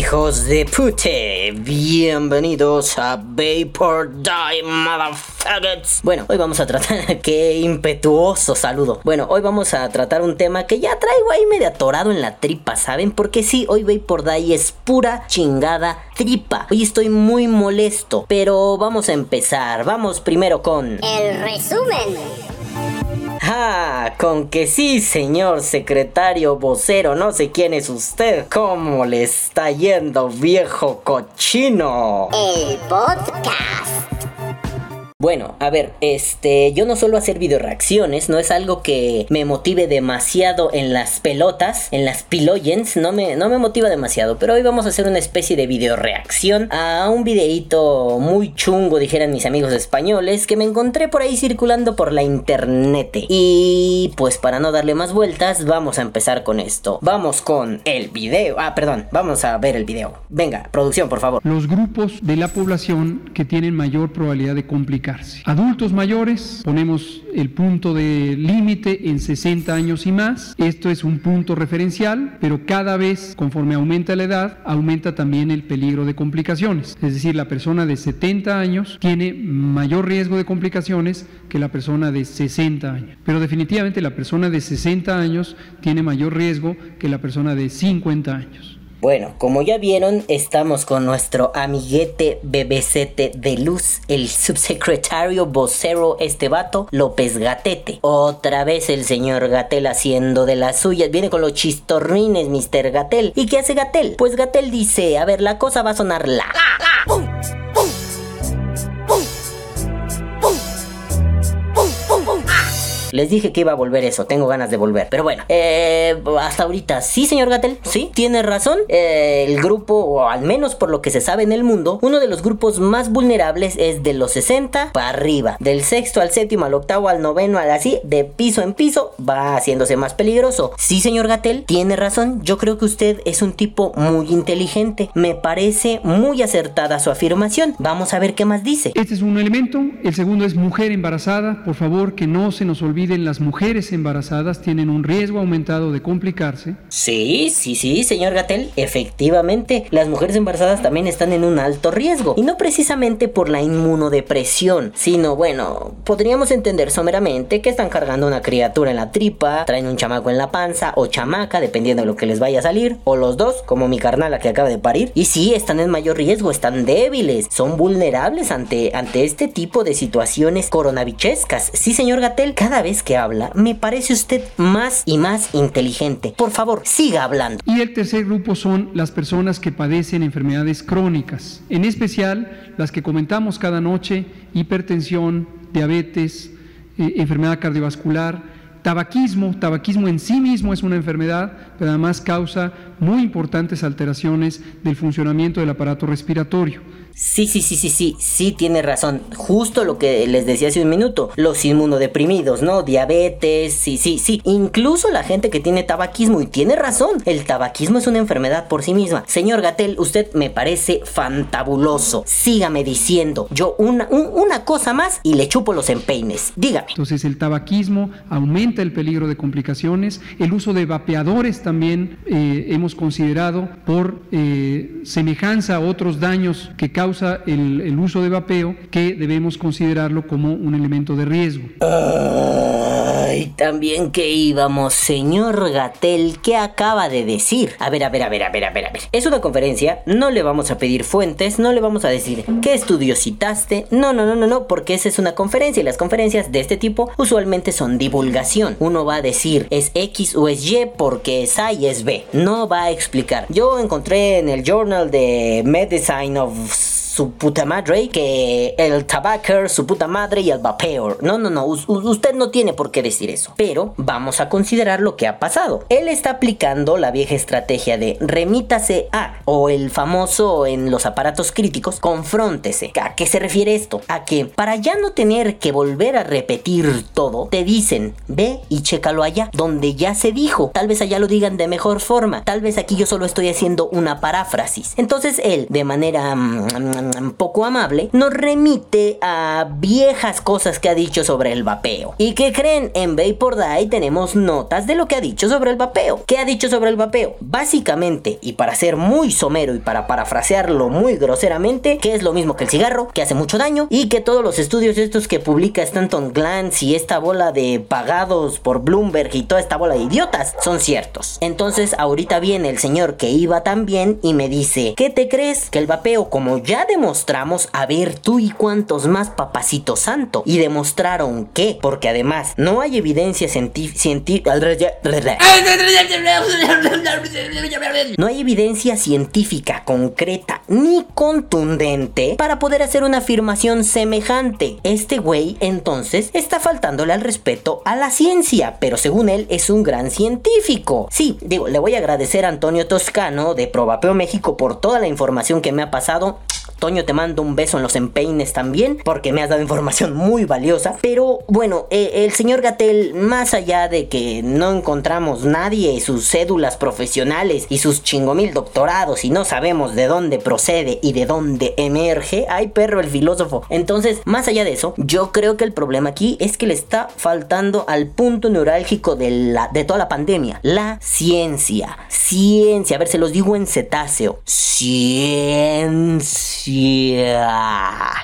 hijos de pute, bienvenidos a Vapor Die Motherfuckers. Bueno, hoy vamos a tratar, qué impetuoso saludo. Bueno, hoy vamos a tratar un tema que ya traigo ahí medio atorado en la tripa, ¿saben? Porque sí, hoy Vapor Die es pura chingada tripa. Hoy estoy muy molesto, pero vamos a empezar. Vamos primero con... El resumen. Ah, con que sí, señor secretario vocero, no sé quién es usted. ¿Cómo le está yendo, viejo cochino? El podcast. Bueno, a ver, este, yo no suelo hacer video reacciones, no es algo que me motive demasiado en las pelotas, en las piloyens, no me, no me motiva demasiado, pero hoy vamos a hacer una especie de video reacción a un videíto muy chungo, dijeran mis amigos españoles, que me encontré por ahí circulando por la internet. Y pues para no darle más vueltas, vamos a empezar con esto. Vamos con el video. Ah, perdón, vamos a ver el video. Venga, producción, por favor. Los grupos de la población que tienen mayor probabilidad de complicar Adultos mayores, ponemos el punto de límite en 60 años y más. Esto es un punto referencial, pero cada vez conforme aumenta la edad, aumenta también el peligro de complicaciones. Es decir, la persona de 70 años tiene mayor riesgo de complicaciones que la persona de 60 años. Pero definitivamente la persona de 60 años tiene mayor riesgo que la persona de 50 años. Bueno, como ya vieron, estamos con nuestro amiguete bebecete de luz, el subsecretario vocero este vato, López Gatete. Otra vez el señor Gatel haciendo de las suyas. Viene con los chistorrines, Mr. Gatel. ¿Y qué hace Gatel? Pues Gatel dice, a ver, la cosa va a sonar la. Les dije que iba a volver eso, tengo ganas de volver. Pero bueno, eh, hasta ahorita, sí, señor Gatel, sí, tiene razón. Eh, el grupo, o al menos por lo que se sabe en el mundo, uno de los grupos más vulnerables es de los 60 para arriba. Del sexto al séptimo, al octavo, al noveno, al así, de piso en piso, va haciéndose más peligroso. Sí, señor Gatel, tiene razón. Yo creo que usted es un tipo muy inteligente. Me parece muy acertada su afirmación. Vamos a ver qué más dice. Este es un elemento. El segundo es mujer embarazada. Por favor, que no se nos olvide las mujeres embarazadas tienen un riesgo aumentado de complicarse. Sí, sí, sí, señor Gatel. Efectivamente, las mujeres embarazadas también están en un alto riesgo. Y no precisamente por la inmunodepresión, sino, bueno, podríamos entender someramente que están cargando una criatura en la tripa, traen un chamaco en la panza o chamaca, dependiendo de lo que les vaya a salir, o los dos, como mi carnala que acaba de parir. Y sí, están en mayor riesgo, están débiles, son vulnerables ante, ante este tipo de situaciones coronavichescas. Sí, señor Gatel, cada vez que habla, me parece usted más y más inteligente. Por favor, siga hablando. Y el tercer grupo son las personas que padecen enfermedades crónicas, en especial las que comentamos cada noche, hipertensión, diabetes, eh, enfermedad cardiovascular, tabaquismo. Tabaquismo en sí mismo es una enfermedad, pero además causa muy importantes alteraciones del funcionamiento del aparato respiratorio. Sí, sí, sí, sí, sí, sí, tiene razón. Justo lo que les decía hace un minuto. Los inmunodeprimidos, ¿no? Diabetes, sí, sí, sí. Incluso la gente que tiene tabaquismo. Y tiene razón. El tabaquismo es una enfermedad por sí misma. Señor Gatel, usted me parece fantabuloso. Sígame diciendo. Yo una, una cosa más y le chupo los empeines. Dígame. Entonces el tabaquismo aumenta el peligro de complicaciones. El uso de vapeadores también eh, hemos considerado por eh, semejanza a otros daños que causa el, uso de vapeo que debemos considerarlo como un elemento de riesgo. Ay, también que íbamos, señor Gatel, ¿qué acaba de decir? A ver, a ver, a ver, a ver, a ver, a ver. Es una conferencia, no le vamos a pedir fuentes, no le vamos a decir qué estudio citaste. No, no, no, no, no, porque esa es una conferencia y las conferencias de este tipo usualmente son divulgación. Uno va a decir es X o es Y porque es A y es B. No va a explicar. Yo encontré en el Journal de Medicine of su puta madre que el tabaco, su puta madre y el vapeo. No, no, no, usted no tiene por qué decir eso. Pero vamos a considerar lo que ha pasado. Él está aplicando la vieja estrategia de remítase a o el famoso en los aparatos críticos, confróntese. ¿A qué se refiere esto? A que para ya no tener que volver a repetir todo, te dicen, ve y chécalo allá, donde ya se dijo. Tal vez allá lo digan de mejor forma. Tal vez aquí yo solo estoy haciendo una paráfrasis. Entonces él, de manera... Mm, mm, poco amable, nos remite a viejas cosas que ha dicho sobre el vapeo. ¿Y que creen? En Vapor Die tenemos notas de lo que ha dicho sobre el vapeo. ¿Qué ha dicho sobre el vapeo? Básicamente, y para ser muy somero y para parafrasearlo muy groseramente, que es lo mismo que el cigarro, que hace mucho daño y que todos los estudios estos que publica Stanton Glantz y esta bola de pagados por Bloomberg y toda esta bola de idiotas son ciertos. Entonces ahorita viene el señor que iba también y me dice, ¿qué te crees? Que el vapeo, como ya demostramos, a ver tú y cuántos más papacito santo. Y demostraron que, porque además no hay evidencia científica... No hay evidencia científica concreta ni contundente para poder hacer una afirmación semejante. Este güey entonces está faltándole al respeto a la ciencia, pero según él es un gran científico. Sí, digo, le voy a agradecer a Antonio Toscano de Probapeo México por toda la información que me ha pasado. Toño, te mando un beso en los empeines también, porque me has dado información muy valiosa. Pero bueno, eh, el señor Gatel, más allá de que no encontramos nadie, sus cédulas profesionales y sus chingomil doctorados y no sabemos de dónde procede y de dónde emerge, ay perro el filósofo. Entonces, más allá de eso, yo creo que el problema aquí es que le está faltando al punto neurálgico de, la, de toda la pandemia, la ciencia. Ciencia, a ver, se los digo en cetáceo. Ciencia.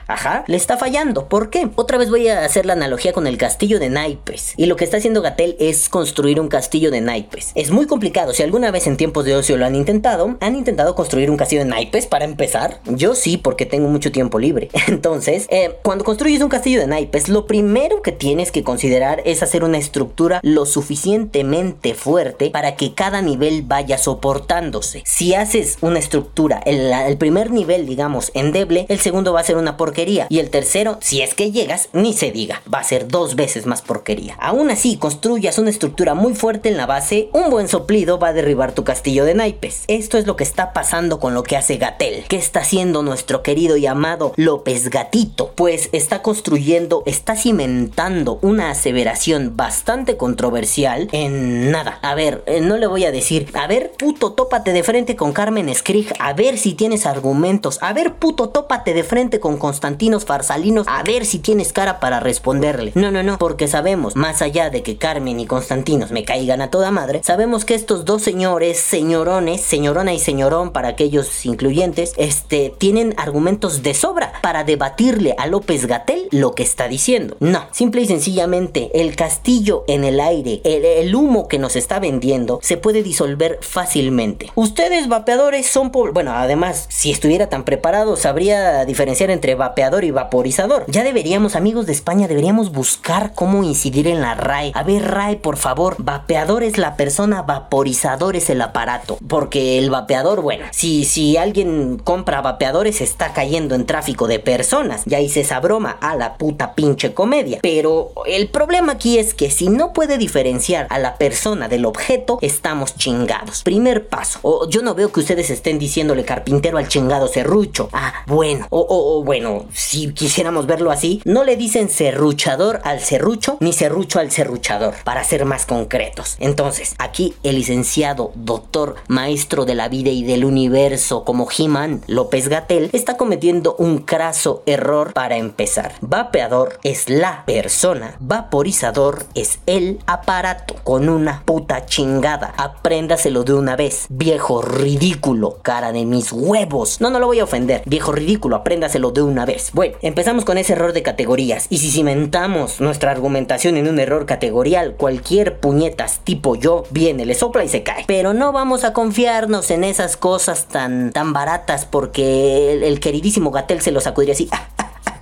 Ajá, le está fallando. ¿Por qué? Otra vez voy a hacer la analogía con el castillo de naipes. Y lo que está haciendo Gatel es construir un castillo de naipes. Es muy complicado. Si alguna vez en tiempos de ocio lo han intentado, han intentado construir un castillo de naipes para empezar. Yo sí, porque tengo mucho tiempo libre. Entonces, eh, cuando construyes un castillo de naipes, lo primero que tienes que considerar es hacer una estructura lo suficientemente fuerte para que cada nivel vaya soportándose. Si haces una estructura, el, el primer nivel, digamos, endeble, el segundo va a ser una porquería. Y el tercero, si es que llegas, ni se diga, va a ser dos veces más porquería. Aún así, construyas una estructura muy fuerte en la base, un buen soplido va a derribar tu castillo de naipes. Esto es lo que está pasando con lo que hace Gatel. ¿Qué está haciendo nuestro querido y amado López Gatito? Pues está construyendo, está cimentando una aseveración bastante controversial en nada. A ver, eh, no le voy a decir, a ver, puto, tópate de frente con Carmen Skrig, a ver si tienes argumentos, a ver, puto, tópate de frente con Constantinos Farsalinos a ver si tienes cara para responderle. No, no, no, porque sabemos, más allá de que Carmen y Constantinos me caigan a toda madre, sabemos que estos dos señores, señorones, señorona y señorón para aquellos incluyentes, este, tienen argumentos de sobra para debatirle a López Gatel lo que está diciendo. No, simple y sencillamente, el castillo en el aire, el, el humo que nos está vendiendo, se puede disolver fácilmente. Ustedes, vapeadores, son, bueno, además, si estuviera tan preparado, sabría diferenciar entre vapeador y vaporizador. Ya deberíamos, amigos de España, deberíamos buscar cómo incidir en la RAE. A ver, RAE, por favor, vapeador es la persona, vaporizador es el aparato. Porque el vapeador, bueno, si, si alguien compra vapeadores está cayendo en tráfico de personas. Ya hice esa broma a la puta pinche comedia. Pero el problema aquí es que si no puede diferenciar a la persona del objeto, estamos chingados. Primer paso. Yo no veo que ustedes estén diciéndole carpintero al chingado serrucho. Bueno. O, bueno, si quisiéramos verlo así, no le dicen serruchador al serrucho, ni serrucho al serruchador, para ser más concretos. Entonces, aquí el licenciado, doctor, maestro de la vida y del universo como He-Man López Gatel está cometiendo un craso error para empezar. Vapeador es la persona, vaporizador es el aparato con una puta chingada. Apréndaselo de una vez, viejo ridículo, cara de mis huevos. No, no lo voy a ofender viejo ridículo, apréndaselo de una vez. Bueno, empezamos con ese error de categorías. Y si cimentamos nuestra argumentación en un error categorial, cualquier puñetas tipo yo viene, le sopla y se cae. Pero no vamos a confiarnos en esas cosas tan, tan baratas porque el, el queridísimo Gatel se lo sacudiría así.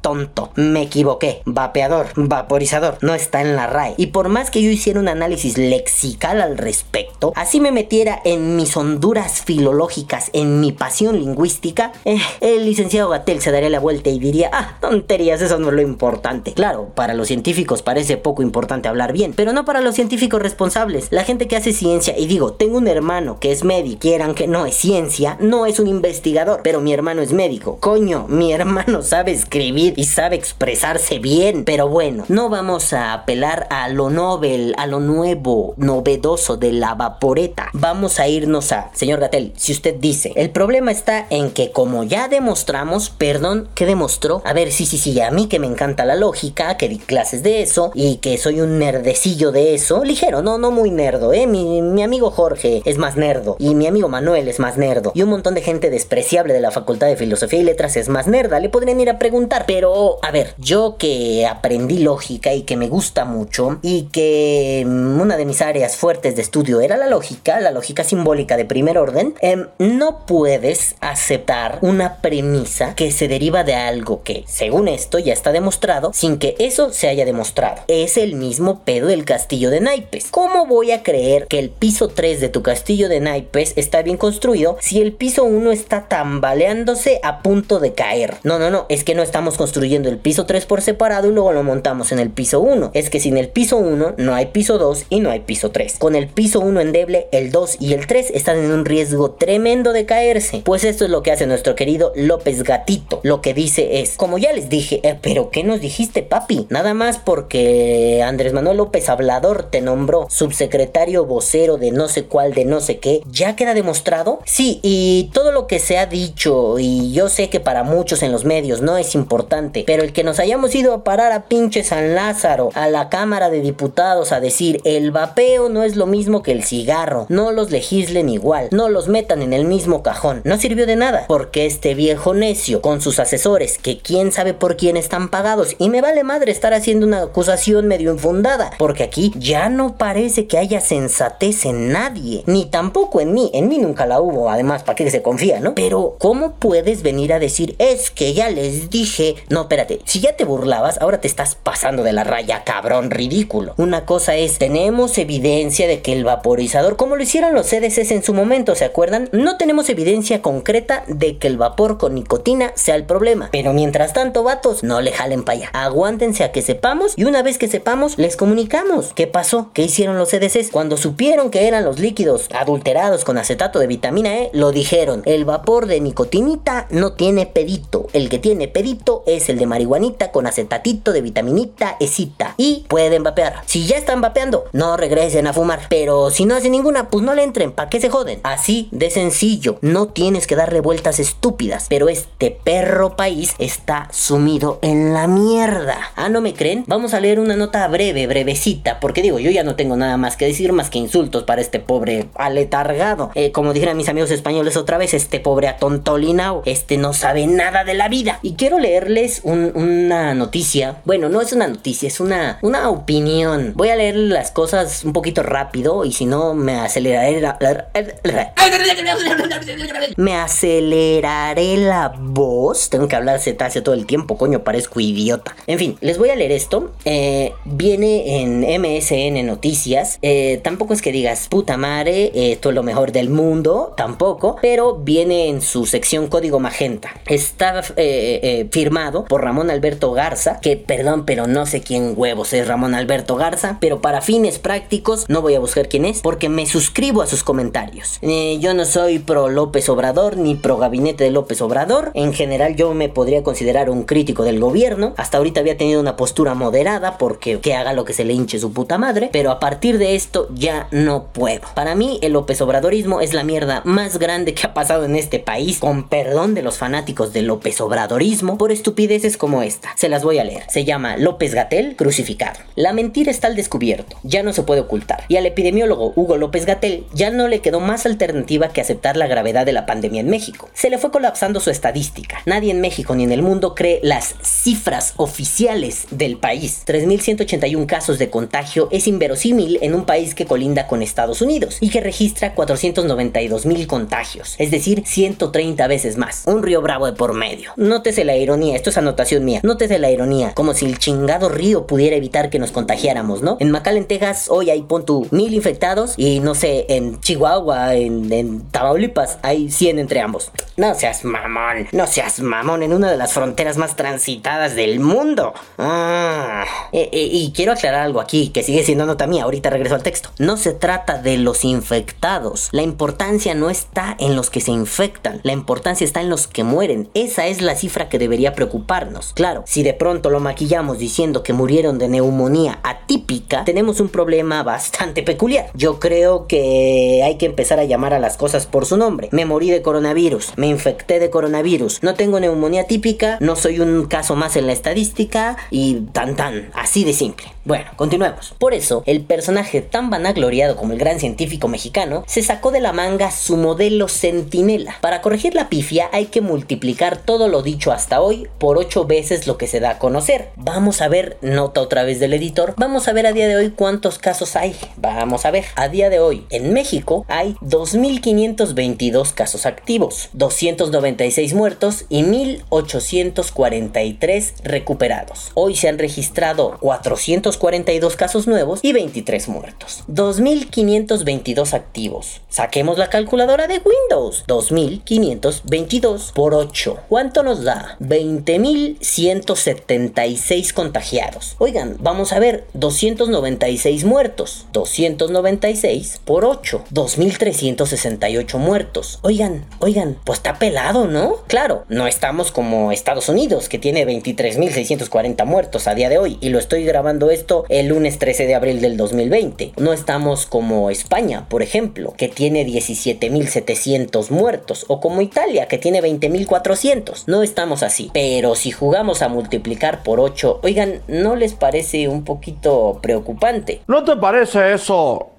Tonto. Me equivoqué. Vapeador, vaporizador, no está en la RAE. Y por más que yo hiciera un análisis lexical al respecto, así me metiera en mis honduras filológicas, en mi pasión lingüística, eh, el licenciado Gatel se daría la vuelta y diría, ah, tonterías, eso no es lo importante. Claro, para los científicos parece poco importante hablar bien, pero no para los científicos responsables. La gente que hace ciencia, y digo, tengo un hermano que es médico, quieran que no es ciencia, no es un investigador, pero mi hermano es médico. Coño, mi hermano sabe escribir y sabe expresarse bien. Pero bueno, no vamos a apelar a lo novel, a lo nuevo, novedoso de la vaporeta. Vamos a irnos a, señor Gatel, si usted dice, el problema está en que como ya demostramos, perdón, ¿qué demostró? A ver, sí, sí, sí, a mí que me encanta la lógica, que di clases de eso y que soy un nerdecillo de eso, ligero, no, no muy nerdo, ¿eh? Mi, mi amigo Jorge es más nerdo y mi amigo Manuel es más nerdo y un montón de gente despreciable de la Facultad de Filosofía y Letras es más nerda, le podrían ir a preguntar, pero a ver, yo que aprendí lógica y que me gusta mucho y que una de mis áreas fuertes de estudio era la lógica, la lógica simbólica de primer orden, em, no puedes aceptar una premisa que se deriva de algo que, según esto, ya está demostrado sin que eso se haya demostrado. Es el mismo pedo del castillo de naipes. ¿Cómo voy a creer que el piso 3 de tu castillo de naipes está bien construido si el piso 1 está tambaleándose a punto de caer? No, no, no, es que no estamos construyendo el piso 3 por separado y luego lo montamos en el piso 1. Es que sin el piso 1 no hay piso 2 y no hay piso 3. Con el piso 1 endeble, el 2 y el 3 están en un riesgo tremendo de caerse. Pues esto es lo que hace nuestro querido López Gatito. Lo que dice es, como ya les dije, eh, pero ¿qué nos dijiste papi? Nada más porque Andrés Manuel López Hablador te nombró subsecretario vocero de no sé cuál, de no sé qué, ¿ya queda demostrado? Sí, y todo lo que se ha dicho, y yo sé que para muchos en los medios no es importante, pero el que nos hayamos ido a parar a pinche San Lázaro, a la Cámara de Diputados a decir el vapeo no es lo mismo que el cigarro, no los legislen igual, no los metan en el mismo cajón, no sirvió de nada, porque este viejo necio con sus asesores, que quién sabe por quién están pagados, y me vale madre estar haciendo una acusación medio infundada, porque aquí ya no parece que haya sensatez en nadie, ni tampoco en mí, en mí nunca la hubo, además, ¿para qué se confía, no? Pero, ¿cómo puedes venir a decir, es que ya les dije, no, espérate, si ya te burlabas, ahora te estás pasando de la raya, cabrón, ridículo. Una cosa es, tenemos evidencia de que el vaporizador, como lo hicieron los CDCs en su momento, ¿se acuerdan? No tenemos evidencia concreta de que el vapor con nicotina sea el problema. Pero mientras tanto, vatos, no le jalen para allá. Aguántense a que sepamos y una vez que sepamos, les comunicamos. ¿Qué pasó? ¿Qué hicieron los CDCs? Cuando supieron que eran los líquidos adulterados con acetato de vitamina E, lo dijeron. El vapor de nicotinita no tiene pedito. El que tiene pedito es el de marihuanita con acetatito de vitaminita esita. Y pueden vapear. Si ya están vapeando, no regresen a fumar. Pero si no hacen ninguna, pues no le entren. ¿Para qué se joden? Así de sencillo. No tienes que darle vueltas estúpidas. Pero este perro país está sumido en la mierda. Ah, ¿no me creen? Vamos a leer una nota breve, brevecita. Porque digo, yo ya no tengo nada más que decir más que insultos para este pobre aletargado. Eh, como dijeron mis amigos españoles otra vez, este pobre atontolina Este no sabe nada de la vida. Y quiero leerles una noticia. Bueno, no es una noticia, es una, una opinión. Voy a leer las cosas un poquito rápido y si no me aceleraré la, me aceleraré la voz. Tengo que hablar cetáceo todo el tiempo, coño, parezco idiota. En fin, les voy a leer esto. Eh, viene en MSN Noticias. Eh, tampoco es que digas, puta madre, esto es lo mejor del mundo. Tampoco. Pero viene en su sección Código Magenta. Está eh, firmado por Ramón Alberto Garza. Que perdón, pero no sé quién huevos es Ramón Alberto Garza. Pero para fines prácticos, no voy a buscar quién es. Porque me suscribo a sus comentarios. yo no soy pro López Obrador ni pro gabinete de López Obrador. En general, yo me podría considerar un crítico del gobierno. Hasta ahorita había tenido una postura moderada porque que haga lo que se le hinche su puta madre. Pero a partir de esto ya no puedo. Para mí, el López Obradorismo es la mierda más grande que ha pasado en este país. Con perdón de los fanáticos del López Obradorismo por estupideces como esta. Se las voy a leer. Se llama López Gatel crucificado. La mentira está al descubierto. Ya no se puede ocultar. Y al epidemiólogo Hugo López Gatel ya no le quedó más alternativa que aceptar la gravedad de la pandemia en México. Se le fue colapsando su estadística. Nadie en México ni en el mundo cree las cifras oficiales del país. 3.181 casos de contagio es inverosímil en un país que colinda con Estados Unidos y que registra 492.000 contagios, es decir, 130 veces más. Un río bravo de por medio. Nótese la ironía, esto es anotación mía. Nótese la ironía, como si el chingado río pudiera evitar que nos contagiáramos, ¿no? En McAllen, Texas, hoy hay pon mil infectados y no sé, en Chihuahua, en, en Tamaulipas, hay 100 entre ambos. No seas mamón, no seas mamón en una de las fronteras más transitadas del mundo. Ah. Eh, eh, y quiero aclarar algo aquí, que sigue siendo nota mía, ahorita regreso al texto. No se trata de los infectados. La importancia no está en los que se infectan, la importancia está en los que mueren. Esa es la cifra que debería Claro, si de pronto lo maquillamos diciendo que murieron de neumonía atípica, tenemos un problema bastante peculiar. Yo creo que hay que empezar a llamar a las cosas por su nombre. Me morí de coronavirus, me infecté de coronavirus, no tengo neumonía típica, no soy un caso más en la estadística y tan tan, así de simple. Bueno, continuemos. Por eso, el personaje tan vanagloriado como el gran científico mexicano se sacó de la manga su modelo centinela. Para corregir la pifia hay que multiplicar todo lo dicho hasta hoy por 8 veces lo que se da a conocer. Vamos a ver, nota otra vez del editor, vamos a ver a día de hoy cuántos casos hay. Vamos a ver, a día de hoy en México hay 2.522 casos activos, 296 muertos y 1.843 recuperados. Hoy se han registrado 400 42 casos nuevos y 23 muertos. 2.522 activos. Saquemos la calculadora de Windows. 2.522 por 8. ¿Cuánto nos da? 20.176 contagiados. Oigan, vamos a ver. 296 muertos. 296 por 8. 2.368 muertos. Oigan, oigan, pues está pelado, ¿no? Claro, no estamos como Estados Unidos, que tiene 23.640 muertos a día de hoy. Y lo estoy grabando esto el lunes 13 de abril del 2020. No estamos como España, por ejemplo, que tiene 17.700 muertos, o como Italia, que tiene 20.400. No estamos así. Pero si jugamos a multiplicar por 8, oigan, ¿no les parece un poquito preocupante? ¿No te parece eso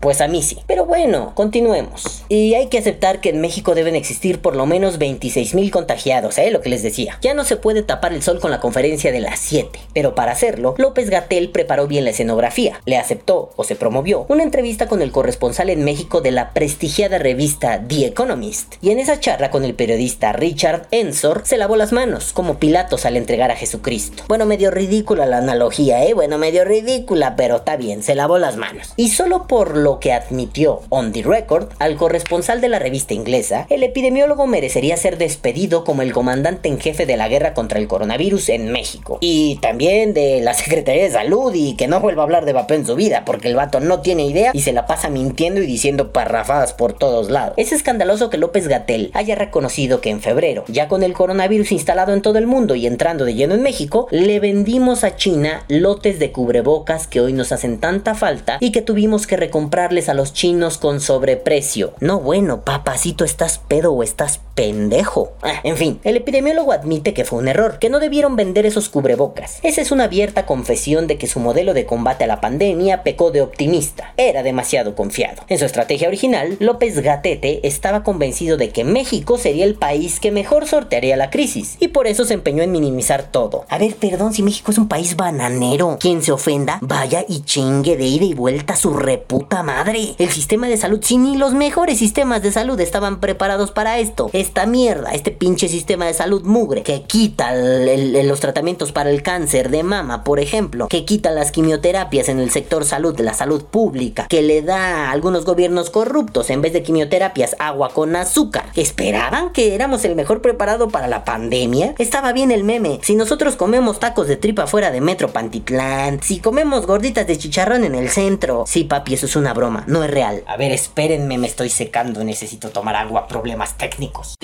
Pues a mí sí. Pero bueno, continuemos. Y hay que aceptar que en México deben existir por lo menos 26.000 contagiados, ¿eh? Lo que les decía. Ya no se puede tapar el sol con la conferencia de las 7. Pero para hacerlo, López Gatel preparó bien la escenografía. Le aceptó, o se promovió, una entrevista con el corresponsal en México de la prestigiada revista The Economist. Y en esa charla con el periodista Richard Ensor, se lavó las manos, como Pilatos al entregar a Jesucristo. Bueno, medio ridícula la analogía, ¿eh? Bueno, medio ridícula, pero está bien, se lavó las manos. Y solo por lo que admitió on the record al corresponsal de la revista inglesa, el epidemiólogo merecería ser despedido como el comandante en jefe de la guerra contra el coronavirus en México. Y también de la Secretaría de Salud y que no vuelva a hablar de vapor en su vida, porque el vato no tiene idea y se la pasa mintiendo y diciendo parrafadas por todos lados. Es escandaloso que López Gatel haya reconocido que en febrero, ya con el coronavirus instalado en todo el mundo y entrando de lleno en México, le vendimos a China lotes de cubrebocas que hoy nos hacen tanta falta y que tuvimos que recomprarles a los chinos con sobreprecio. No bueno, papacito, estás pedo o estás pendejo. Ah, en fin, el epidemiólogo admite que fue un error, que no debieron vender esos cubrebocas. Esa es una abierta confesión de que su modelo de combate a la pandemia pecó de optimista. Era demasiado confiado. En su estrategia original, López Gatete estaba convencido de que México sería el país que mejor sortearía la crisis, y por eso se empeñó en minimizar todo. A ver, perdón si México es un país bananero. Quien se ofenda, vaya y chingue de ida y vuelta su puta madre. El sistema de salud, si ni los mejores sistemas de salud estaban preparados para esto. Esta mierda, este pinche sistema de salud mugre, que quita los tratamientos para el cáncer de mama, por ejemplo, que quita las quimioterapias en el sector salud, de la salud pública, que le da a algunos gobiernos corruptos en vez de quimioterapias agua con azúcar. ¿Esperaban que éramos el mejor preparado para la pandemia? Estaba bien el meme. Si nosotros comemos tacos de tripa fuera de Metro Pantitlán, si comemos gorditas de chicharrón en el centro, si eso es una broma, no es real. A ver, espérenme, me estoy secando, necesito tomar agua, problemas técnicos.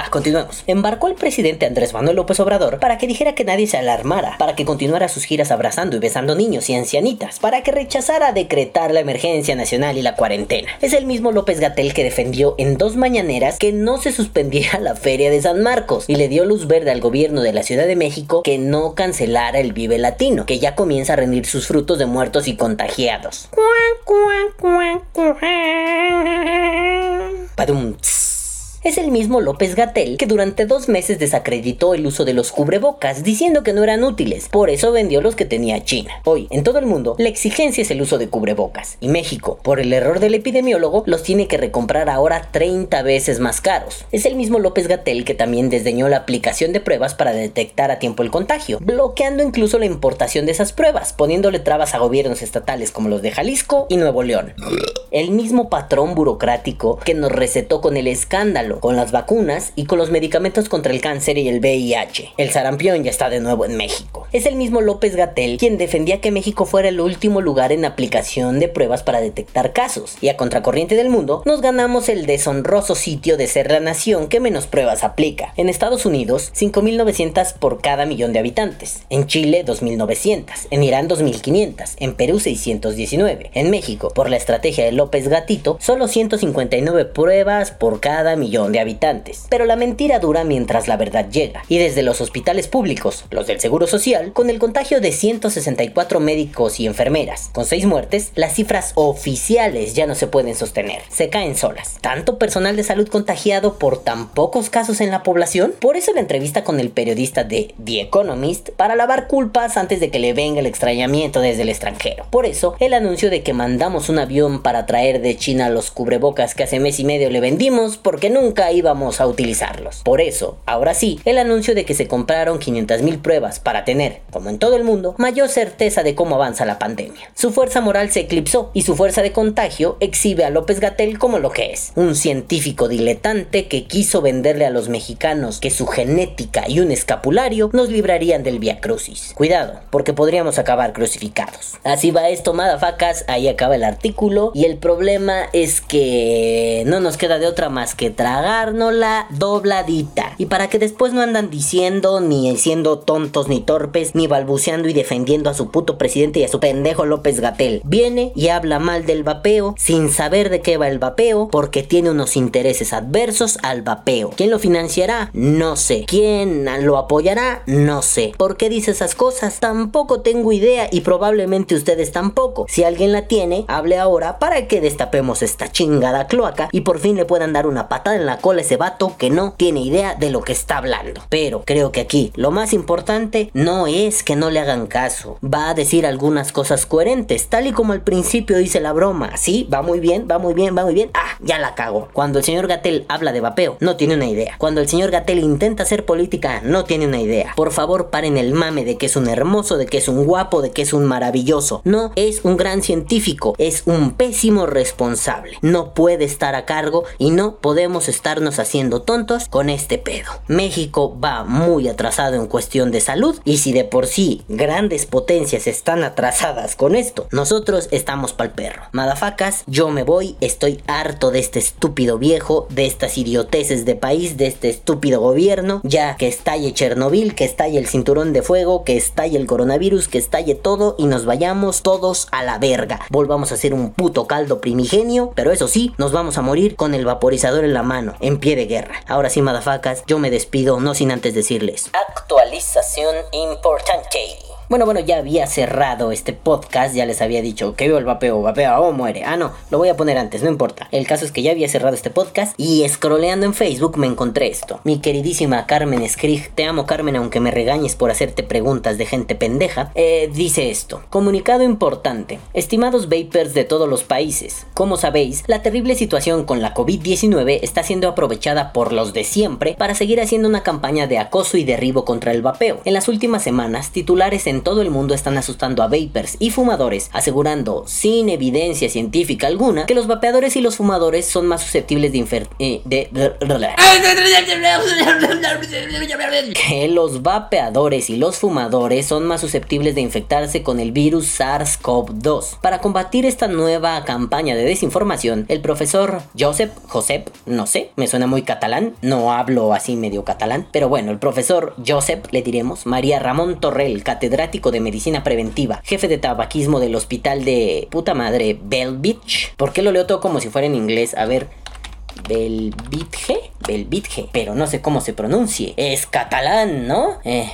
Ah, continuamos. Embarcó el presidente Andrés Manuel López Obrador para que dijera que nadie se alarmara, para que continuara sus giras abrazando y besando niños y ancianitas, para que rechazara decretar la emergencia nacional y la cuarentena. Es el mismo López Gatel que defendió en dos mañaneras que no se suspendiera la feria de San Marcos y le dio luz verde al gobierno de la Ciudad de México que no cancelara el Vive Latino, que ya comienza a rendir sus frutos de muertos y contagiados. Padum. Es el mismo López Gatel que durante dos meses desacreditó el uso de los cubrebocas diciendo que no eran útiles, por eso vendió los que tenía China. Hoy, en todo el mundo, la exigencia es el uso de cubrebocas, y México, por el error del epidemiólogo, los tiene que recomprar ahora 30 veces más caros. Es el mismo López Gatel que también desdeñó la aplicación de pruebas para detectar a tiempo el contagio, bloqueando incluso la importación de esas pruebas, poniéndole trabas a gobiernos estatales como los de Jalisco y Nuevo León. El mismo patrón burocrático que nos recetó con el escándalo, con las vacunas y con los medicamentos contra el cáncer y el VIH. El sarampión ya está de nuevo en México. Es el mismo López Gatel quien defendía que México fuera el último lugar en aplicación de pruebas para detectar casos, y a contracorriente del mundo nos ganamos el deshonroso sitio de ser la nación que menos pruebas aplica. En Estados Unidos, 5.900 por cada millón de habitantes. En Chile, 2.900. En Irán, 2.500. En Perú, 619. En México, por la estrategia de López Gatito, solo 159 pruebas por cada millón de habitantes. Pero la mentira dura mientras la verdad llega. Y desde los hospitales públicos, los del Seguro Social, con el contagio de 164 médicos y enfermeras, con 6 muertes, las cifras oficiales ya no se pueden sostener. Se caen solas. ¿Tanto personal de salud contagiado por tan pocos casos en la población? Por eso la entrevista con el periodista de The Economist para lavar culpas antes de que le venga el extrañamiento desde el extranjero. Por eso, el anuncio de que mandamos un avión para traer de China los cubrebocas que hace mes y medio le vendimos porque nunca íbamos a utilizarlos. Por eso, ahora sí, el anuncio de que se compraron 500.000 pruebas para tener, como en todo el mundo, mayor certeza de cómo avanza la pandemia. Su fuerza moral se eclipsó y su fuerza de contagio exhibe a López Gatel como lo que es, un científico diletante que quiso venderle a los mexicanos que su genética y un escapulario nos librarían del Via Crucis. Cuidado, porque podríamos acabar crucificados. Así va esto, madafacas, ahí acaba el artículo y el problema es que no nos queda de otra más que tragárnosla dobladita. Y para que después no andan diciendo ni siendo tontos ni torpes, ni balbuceando y defendiendo a su puto presidente y a su pendejo López Gatel. Viene y habla mal del vapeo sin saber de qué va el vapeo porque tiene unos intereses adversos al vapeo. ¿Quién lo financiará? No sé. ¿Quién lo apoyará? No sé. ¿Por qué dice esas cosas? Tampoco tengo idea y probablemente ustedes tampoco. Si alguien la tiene, hable ahora para que destapemos esta chingada cloaca y por fin le puedan dar una patada en la cola a ese vato que no tiene idea de lo que está hablando. Pero creo que aquí lo más importante no es que no le hagan caso. Va a decir algunas cosas coherentes, tal y como al principio dice la broma. Sí, va muy bien, va muy bien, va muy bien. Ah, ya la cago. Cuando el señor Gatel habla de vapeo, no tiene una idea. Cuando el señor Gatel intenta hacer política, no tiene una idea. Por favor, paren el mame de que es un hermoso, de que es un guapo, de que es un maravilloso. No es un gran científico, es un pésimo responsable. No puede estar a cargo y no podemos estarnos haciendo tontos con este pedo. México va muy atrasado en cuestión de salud y si de por sí grandes potencias están atrasadas con esto, nosotros estamos pa'l perro. Madafacas, yo me voy, estoy harto de este estúpido viejo, de estas idioteces de país, de este estúpido gobierno, ya que estalle Chernobyl, que estalle el cinturón de fuego, que estalle el coronavirus, que estalle todo y nos vayamos todos a la verga. Volvamos a hacer un puto caldo primigenio, pero eso sí, nos vamos a morir con el vaporizador en la mano, en pie de guerra. Ahora sí, madafacas, yo me despido, no sin antes decirles. Actualización importante. Bueno, bueno, ya había cerrado este podcast, ya les había dicho que veo el vapeo, vapea o muere. Ah, no, lo voy a poner antes, no importa. El caso es que ya había cerrado este podcast y scrolleando en Facebook me encontré esto. Mi queridísima Carmen Skrig, te amo Carmen aunque me regañes por hacerte preguntas de gente pendeja, eh, dice esto. Comunicado importante. Estimados vapers de todos los países, como sabéis, la terrible situación con la COVID-19 está siendo aprovechada por los de siempre para seguir haciendo una campaña de acoso y derribo contra el vapeo. En las últimas semanas, titulares en todo el mundo están asustando a vapers y fumadores, asegurando, sin evidencia científica alguna, que los vapeadores y los fumadores son más susceptibles de infer... eh, de- que los vapeadores y los fumadores son más susceptibles de infectarse con el virus SARS-CoV-2. Para combatir esta nueva campaña de desinformación, el profesor Josep, Josep, no sé, me suena muy catalán, no hablo así medio catalán, pero bueno, el profesor Josep, le diremos, María Ramón Torrell, catedrático de medicina preventiva, jefe de tabaquismo del hospital de puta madre Belvich. ¿Por qué lo leo todo como si fuera en inglés? A ver, Belvitge, Belvitge, pero no sé cómo se pronuncie. Es catalán, ¿no? Eh,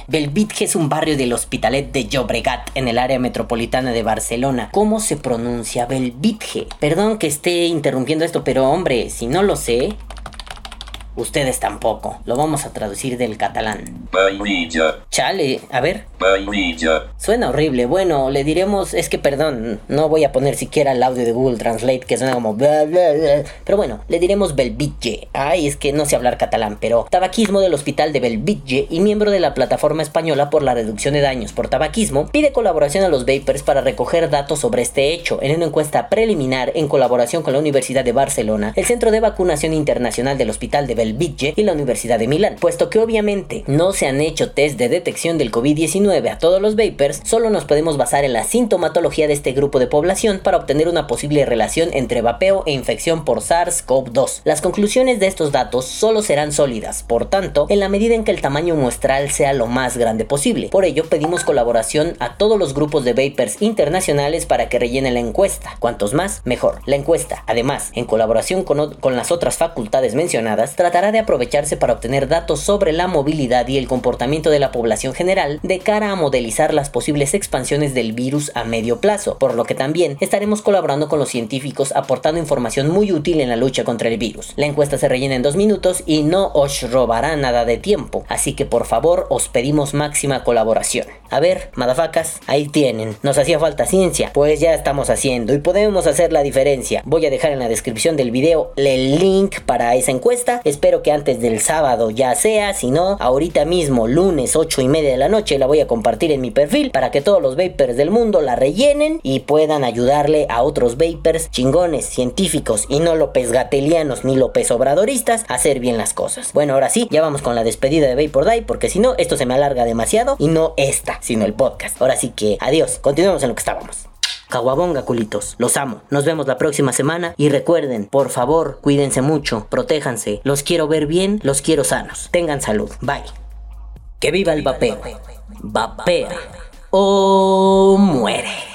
es un barrio del Hospitalet de Llobregat en el área metropolitana de Barcelona. ¿Cómo se pronuncia Belvitge? Perdón que esté interrumpiendo esto, pero hombre, si no lo sé, Ustedes tampoco. Lo vamos a traducir del catalán. Chale, a ver. Suena horrible. Bueno, le diremos, es que perdón, no voy a poner siquiera el audio de Google Translate que suena como bla, bla, bla. Pero bueno, le diremos Belvitge. Ay, es que no sé hablar catalán, pero tabaquismo del hospital de Belvitge y miembro de la plataforma española por la reducción de daños por tabaquismo, pide colaboración a los vapers para recoger datos sobre este hecho en una encuesta preliminar en colaboración con la Universidad de Barcelona, el Centro de Vacunación Internacional del Hospital de Belvitge y la Universidad de Milán, puesto que obviamente no se han hecho test de detección del COVID-19 a todos los vapers, solo nos podemos basar en la sintomatología de este grupo de población para obtener una posible relación entre vapeo e infección por SARS-CoV-2. Las conclusiones de estos datos solo serán sólidas, por tanto, en la medida en que el tamaño muestral sea lo más grande posible. Por ello, pedimos colaboración a todos los grupos de vapers internacionales para que rellenen la encuesta. Cuantos más, mejor. La encuesta, además, en colaboración con, con las otras facultades mencionadas, tratará de aprovecharse para obtener datos sobre la movilidad y el comportamiento de la población general de cara a modelizar las posibles expansiones del virus a medio plazo, por lo que también estaremos colaborando con los científicos aportando información muy útil en la lucha contra el virus. La encuesta se rellena en dos minutos y no os robará nada de tiempo, así que por favor os pedimos máxima colaboración. A ver, madafacas, ahí tienen. Nos hacía falta ciencia, pues ya estamos haciendo y podemos hacer la diferencia. Voy a dejar en la descripción del video el link para esa encuesta. Espero que antes del sábado ya sea, si no, ahorita mismo, lunes 8 y media de la noche, la voy a compartir en mi perfil para que todos los vapers del mundo la rellenen y puedan ayudarle a otros vapers chingones, científicos y no López Gatelianos ni López Obradoristas a hacer bien las cosas. Bueno, ahora sí, ya vamos con la despedida de Vapor Die porque si no, esto se me alarga demasiado y no esta, sino el podcast. Ahora sí que adiós, continuemos en lo que estábamos. Caguabonga, culitos. Los amo. Nos vemos la próxima semana. Y recuerden, por favor, cuídense mucho, protéjanse. Los quiero ver bien, los quiero sanos. Tengan salud. Bye. Que viva el vapeo. Vapea o muere.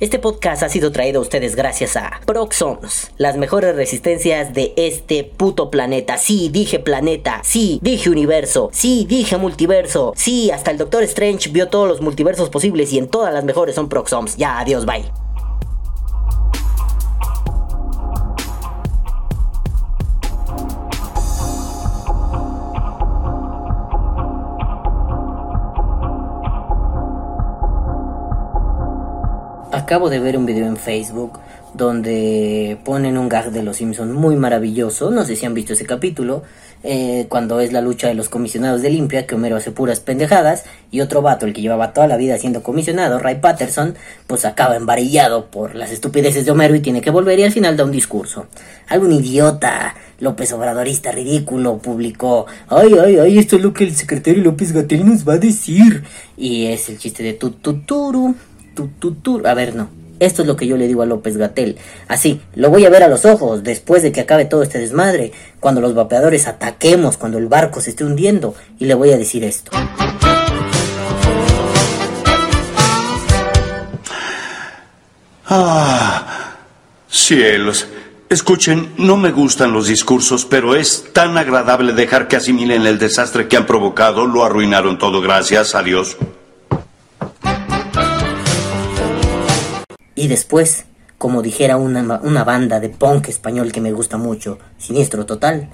Este podcast ha sido traído a ustedes gracias a Proxons, las mejores resistencias de este puto planeta. Sí, dije planeta. Sí, dije universo. Sí, dije multiverso. Sí, hasta el Doctor Strange vio todos los multiversos posibles y en todas las mejores son Proxons. Ya, adiós, bye. Acabo de ver un video en Facebook donde ponen un gag de los Simpsons muy maravilloso. No sé si han visto ese capítulo. eh, cuando es la lucha de los comisionados de limpia, que Homero hace puras pendejadas. Y otro vato, el que llevaba toda la vida siendo comisionado, Ray Patterson, pues acaba embarillado por las estupideces de Homero y tiene que volver y al final da un discurso. Algún idiota, López Obradorista ridículo, publicó, ay, ay, ay, esto es lo que el secretario López Gatel nos va a decir. Y es el chiste de tututuru, tututuru. A ver, no. Esto es lo que yo le digo a López Gatel. Así, lo voy a ver a los ojos después de que acabe todo este desmadre, cuando los vapeadores ataquemos, cuando el barco se esté hundiendo, y le voy a decir esto. Ah, cielos. Escuchen, no me gustan los discursos, pero es tan agradable dejar que asimilen el desastre que han provocado. Lo arruinaron todo, gracias a Y después, como dijera una, una banda de punk español que me gusta mucho, Siniestro Total,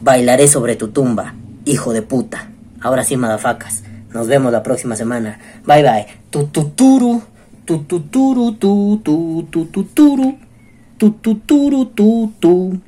bailaré sobre tu tumba, hijo de puta. Ahora sí, madafacas. Nos vemos la próxima semana. Bye bye. Tu tu tu tu.